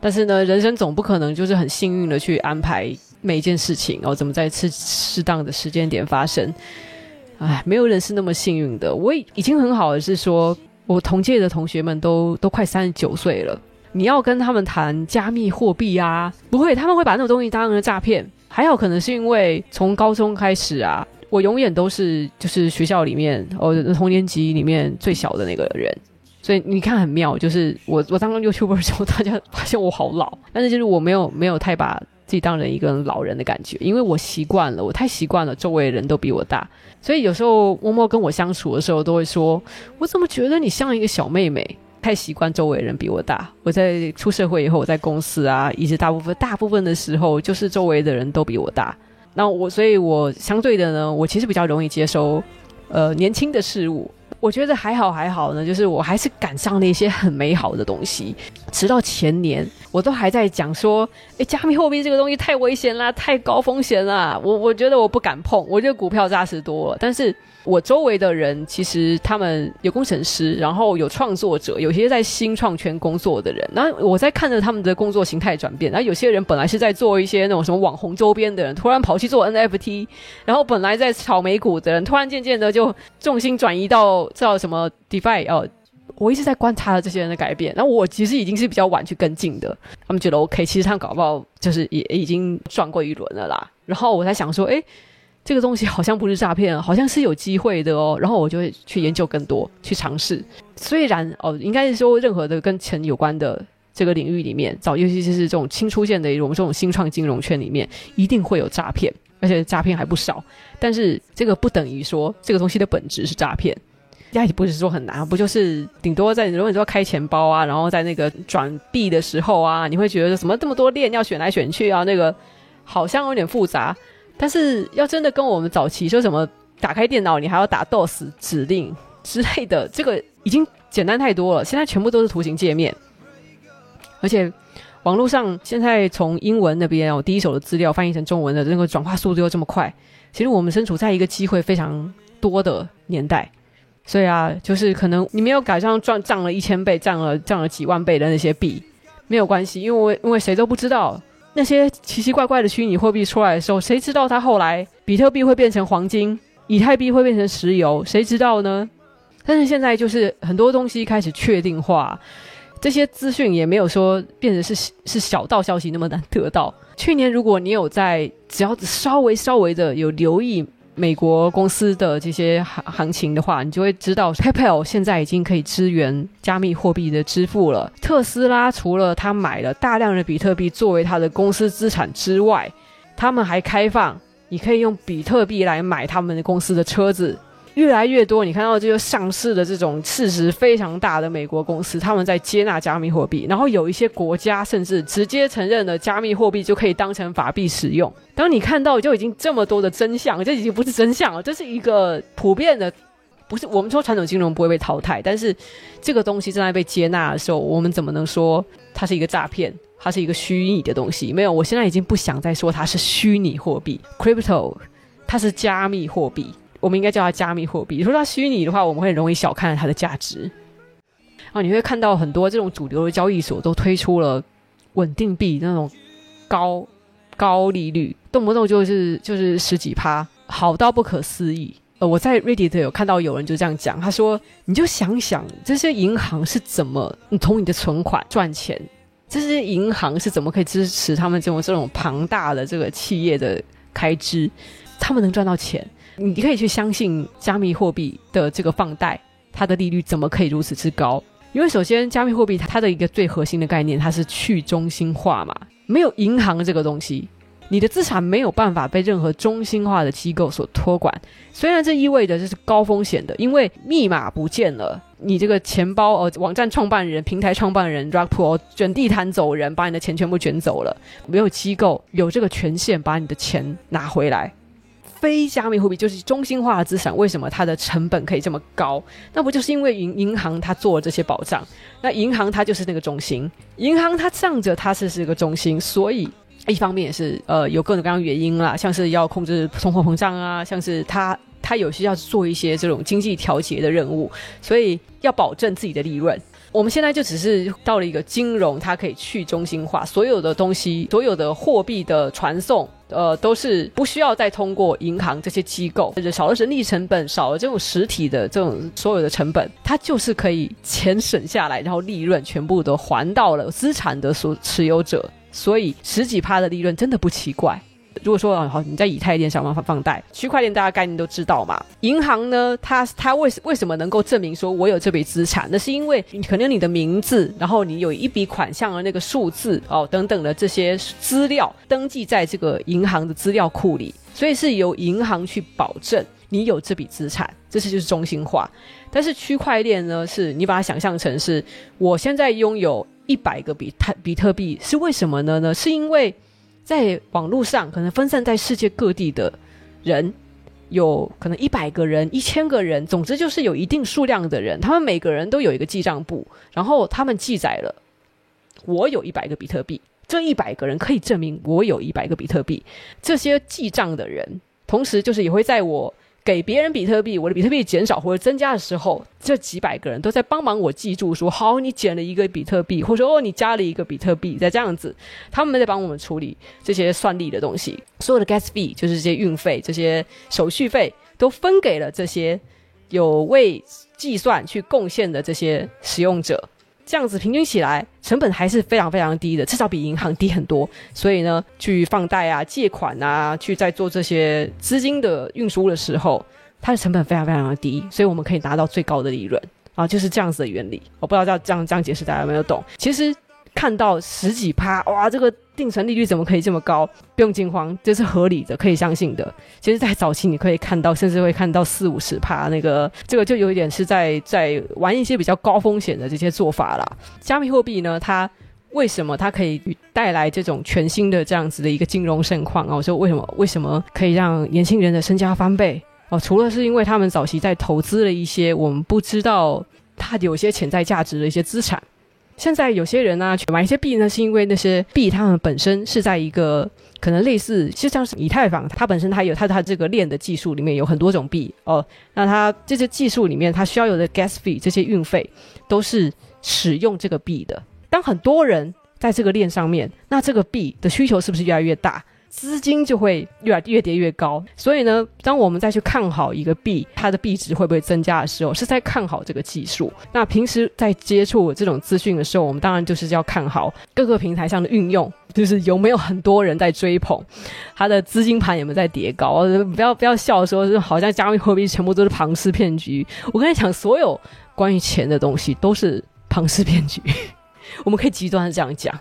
但是呢，人生总不可能就是很幸运的去安排每一件事情哦，怎么在适适当的时间点发生？哎，没有人是那么幸运的。我已经很好的是说，我同届的同学们都都快三十九岁了，你要跟他们谈加密货币啊，不会，他们会把那种东西当成诈骗。还好，可能是因为从高中开始啊，我永远都是就是学校里面哦同年级里面最小的那个人。所以你看很妙，就是我我当 YouTuber 的时候，大家发现我好老，但是就是我没有没有太把自己当成一个老人的感觉，因为我习惯了，我太习惯了周围的人都比我大，所以有时候默默跟我相处的时候，都会说，我怎么觉得你像一个小妹妹？太习惯周围人比我大，我在出社会以后，我在公司啊，一直大部分大部分的时候，就是周围的人都比我大，那我所以，我相对的呢，我其实比较容易接收呃年轻的事物。我觉得还好还好呢，就是我还是赶上了一些很美好的东西。直到前年，我都还在讲说，哎，加密货币这个东西太危险啦，太高风险啦，我我觉得我不敢碰，我觉得股票扎实多了，但是。我周围的人其实他们有工程师，然后有创作者，有些在新创圈工作的人。那我在看着他们的工作形态转变。然后有些人本来是在做一些那种什么网红周边的人，突然跑去做 NFT。然后本来在炒美股的人，突然渐渐的就重心转移到叫什么 DeFi 哦。我一直在观察这些人的改变。然后我其实已经是比较晚去跟进的。他们觉得 OK，其实他们搞不好就是也已经转过一轮了啦。然后我在想说，诶。这个东西好像不是诈骗，好像是有机会的哦。然后我就会去研究更多，去尝试。虽然哦，应该是说任何的跟钱有关的这个领域里面，早尤其是这种新出现的我们这种新创金融圈里面，一定会有诈骗，而且诈骗还不少。但是这个不等于说这个东西的本质是诈骗。压也不是说很难，不就是顶多在如果你说开钱包啊，然后在那个转币的时候啊，你会觉得什么这么多链要选来选去啊，那个好像有点复杂。但是要真的跟我们早期说什么打开电脑你还要打 DOS 指令之类的，这个已经简单太多了。现在全部都是图形界面，而且网络上现在从英文那边我，第一手的资料翻译成中文的那个转化速度又这么快。其实我们身处在一个机会非常多的年代，所以啊，就是可能你没有赶上赚涨了一千倍、涨了涨了几万倍的那些币，没有关系，因为我因为谁都不知道。那些奇奇怪怪的虚拟货币出来的时候，谁知道它后来比特币会变成黄金，以太币会变成石油？谁知道呢？但是现在就是很多东西开始确定化，这些资讯也没有说变成是是小道消息那么难得到。去年如果你有在，只要稍微稍微的有留意。美国公司的这些行行情的话，你就会知道，PayPal 现在已经可以支援加密货币的支付了。特斯拉除了他买了大量的比特币作为他的公司资产之外，他们还开放你可以用比特币来买他们的公司的车子。越来越多，你看到这个上市的这种市值非常大的美国公司，他们在接纳加密货币，然后有一些国家甚至直接承认了加密货币就可以当成法币使用。当你看到就已经这么多的真相，这已经不是真相了，这是一个普遍的，不是我们说传统金融不会被淘汰，但是这个东西正在被接纳的时候，我们怎么能说它是一个诈骗？它是一个虚拟的东西？没有，我现在已经不想再说它是虚拟货币，crypto，它是加密货币。我们应该叫它加密货币。如果它虚拟的话，我们会容易小看它的价值。啊，你会看到很多这种主流的交易所都推出了稳定币那种高高利率，动不动就是就是十几趴，好到不可思议。呃，我在 Reddit 有看到有人就这样讲，他说：“你就想想这些银行是怎么从你的存款赚钱？这些银行是怎么可以支持他们这种这种庞大的这个企业的开支？他们能赚到钱？”你可以去相信加密货币的这个放贷，它的利率怎么可以如此之高？因为首先，加密货币它的一个最核心的概念，它是去中心化嘛，没有银行这个东西，你的资产没有办法被任何中心化的机构所托管。虽然这意味着这是高风险的，因为密码不见了，你这个钱包呃，网站创办人、平台创办人 rug pull 卷地毯走人，把你的钱全部卷走了，没有机构有这个权限把你的钱拿回来。非加密货币就是中心化的资产，为什么它的成本可以这么高？那不就是因为银银行它做了这些保障？那银行它就是那个中心，银行它仗着它是是一个中心，所以一方面也是呃有各种各样原因啦，像是要控制通货膨胀啊，像是它它有需要做一些这种经济调节的任务，所以要保证自己的利润。我们现在就只是到了一个金融，它可以去中心化，所有的东西，所有的货币的传送，呃，都是不需要再通过银行这些机构，少了人力成本，少了这种实体的这种所有的成本，它就是可以钱省下来，然后利润全部都还到了资产的所持有者，所以十几趴的利润真的不奇怪。如果说好，你在以太链想办法放贷，区块链大家概念都知道嘛。银行呢，它它为为什么能够证明说我有这笔资产？那是因为可能你的名字，然后你有一笔款项的那个数字哦等等的这些资料登记在这个银行的资料库里，所以是由银行去保证你有这笔资产，这是就是中心化。但是区块链呢，是你把它想象成是我现在拥有一百个比特比特币，是为什么呢？呢，是因为。在网络上，可能分散在世界各地的人，有可能一百个人、一千个人，总之就是有一定数量的人，他们每个人都有一个记账簿，然后他们记载了我有一百个比特币，这一百个人可以证明我有一百个比特币。这些记账的人，同时就是也会在我。给别人比特币，我的比特币减少或者增加的时候，这几百个人都在帮忙我记住说，好，你减了一个比特币，或者说哦，你加了一个比特币，再这样子，他们在帮我们处理这些算力的东西，所有的 gas fee 就是这些运费、这些手续费，都分给了这些有为计算去贡献的这些使用者。这样子平均起来，成本还是非常非常低的，至少比银行低很多。所以呢，去放贷啊、借款啊，去在做这些资金的运输的时候，它的成本非常非常的低，所以我们可以拿到最高的利润啊，就是这样子的原理。我不知道这样这样解释大家有没有懂？其实。看到十几趴，哇，这个定存利率怎么可以这么高？不用惊慌，这是合理的，可以相信的。其实，在早期你可以看到，甚至会看到四五十趴，那个这个就有一点是在在玩一些比较高风险的这些做法啦。加密货币呢，它为什么它可以带来这种全新的这样子的一个金融盛况啊？我说为什么为什么可以让年轻人的身家翻倍？哦，除了是因为他们早期在投资了一些我们不知道它有些潜在价值的一些资产。现在有些人呢、啊，去买一些币呢，是因为那些币它们本身是在一个可能类似，就像是以太坊，它本身它有它它这个链的技术里面有很多种币哦，那它这些技术里面它需要有的 gas fee 这些运费都是使用这个币的。当很多人在这个链上面，那这个币的需求是不是越来越大？资金就会越来越跌越高，所以呢，当我们再去看好一个币，它的币值会不会增加的时候，是在看好这个技术。那平时在接触这种资讯的时候，我们当然就是要看好各个平台上的运用，就是有没有很多人在追捧，它的资金盘有没有在叠高。不要不要笑说，好像加密货币全部都是庞氏骗局。我跟你讲，所有关于钱的东西都是庞氏骗局。我们可以极端的这样讲。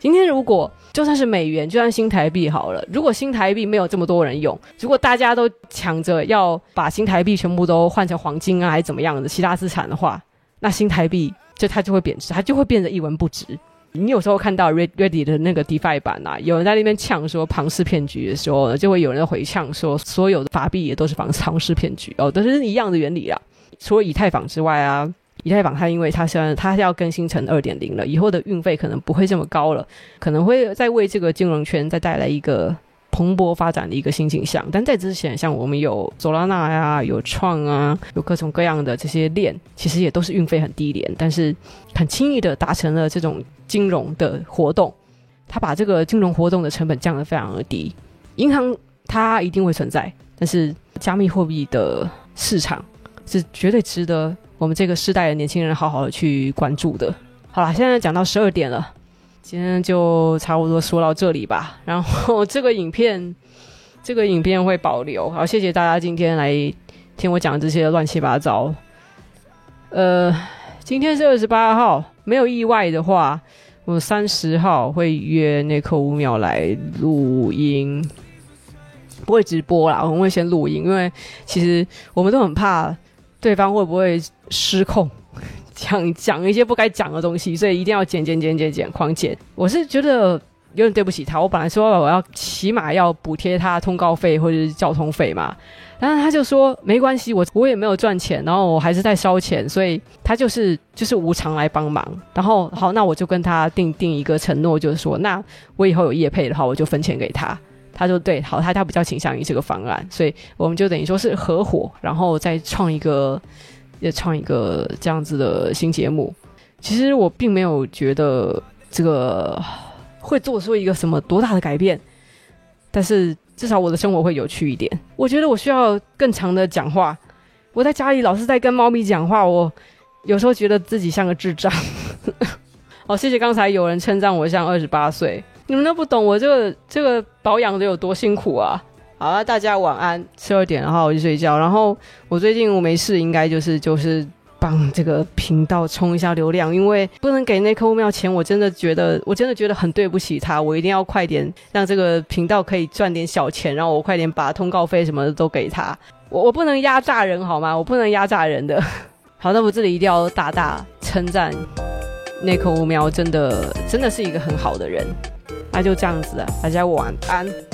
今天如果就算是美元，就算新台币好了，如果新台币没有这么多人用，如果大家都抢着要把新台币全部都换成黄金啊，还是怎么样的其他资产的话，那新台币就它就会贬值，它就会变得一文不值。你有时候看到 Reddit 的那个 DeFi 版啊，有人在那边呛说庞氏骗局的时候呢，就会有人回呛说所有的法币也都是庞庞氏骗局哦，都是一样的原理啊。除了以太坊之外啊。以太坊它因为它现在它要更新成二点零了，以后的运费可能不会这么高了，可能会再为这个金融圈再带来一个蓬勃发展的一个新景象。但在之前，像我们有 Solana 呀，有创啊，有各种各样的这些链，其实也都是运费很低廉，但是很轻易的达成了这种金融的活动，它把这个金融活动的成本降得非常的低。银行它一定会存在，但是加密货币的市场是绝对值得。我们这个世代的年轻人好好的去关注的。好了，现在讲到十二点了，今天就差不多说到这里吧。然后 这个影片，这个影片会保留。好，谢谢大家今天来听我讲这些乱七八糟。呃，今天是二十八号，没有意外的话，我三十号会约那颗五秒来录音，不会直播啦，我们会先录音，因为其实我们都很怕。对方会不会失控，讲讲一些不该讲的东西，所以一定要剪剪剪剪剪狂剪。我是觉得有点对不起他，我本来说我要起码要补贴他通告费或者是交通费嘛，然后他就说没关系，我我也没有赚钱，然后我还是在烧钱，所以他就是就是无偿来帮忙。然后好，那我就跟他定定一个承诺，就是说，那我以后有业配的话，我就分钱给他。他就对，好，他他比较倾向于这个方案，所以我们就等于说是合伙，然后再创一个，也创一个这样子的新节目。其实我并没有觉得这个会做出一个什么多大的改变，但是至少我的生活会有趣一点。我觉得我需要更长的讲话。我在家里老是在跟猫咪讲话，我有时候觉得自己像个智障。好，谢谢刚才有人称赞我像二十八岁，你们都不懂我这个这个保养的有多辛苦啊！好啊，大家晚安，十二点然后我就睡觉。然后我最近我没事，应该就是就是。帮这个频道冲一下流量，因为不能给那棵庙钱，我真的觉得，我真的觉得很对不起他。我一定要快点让这个频道可以赚点小钱，然后我快点把通告费什么的都给他。我我不能压榨人好吗？我不能压榨人的。好，那我这里一定要大大称赞那棵乌喵，真的真的是一个很好的人。那就这样子了，大家晚安。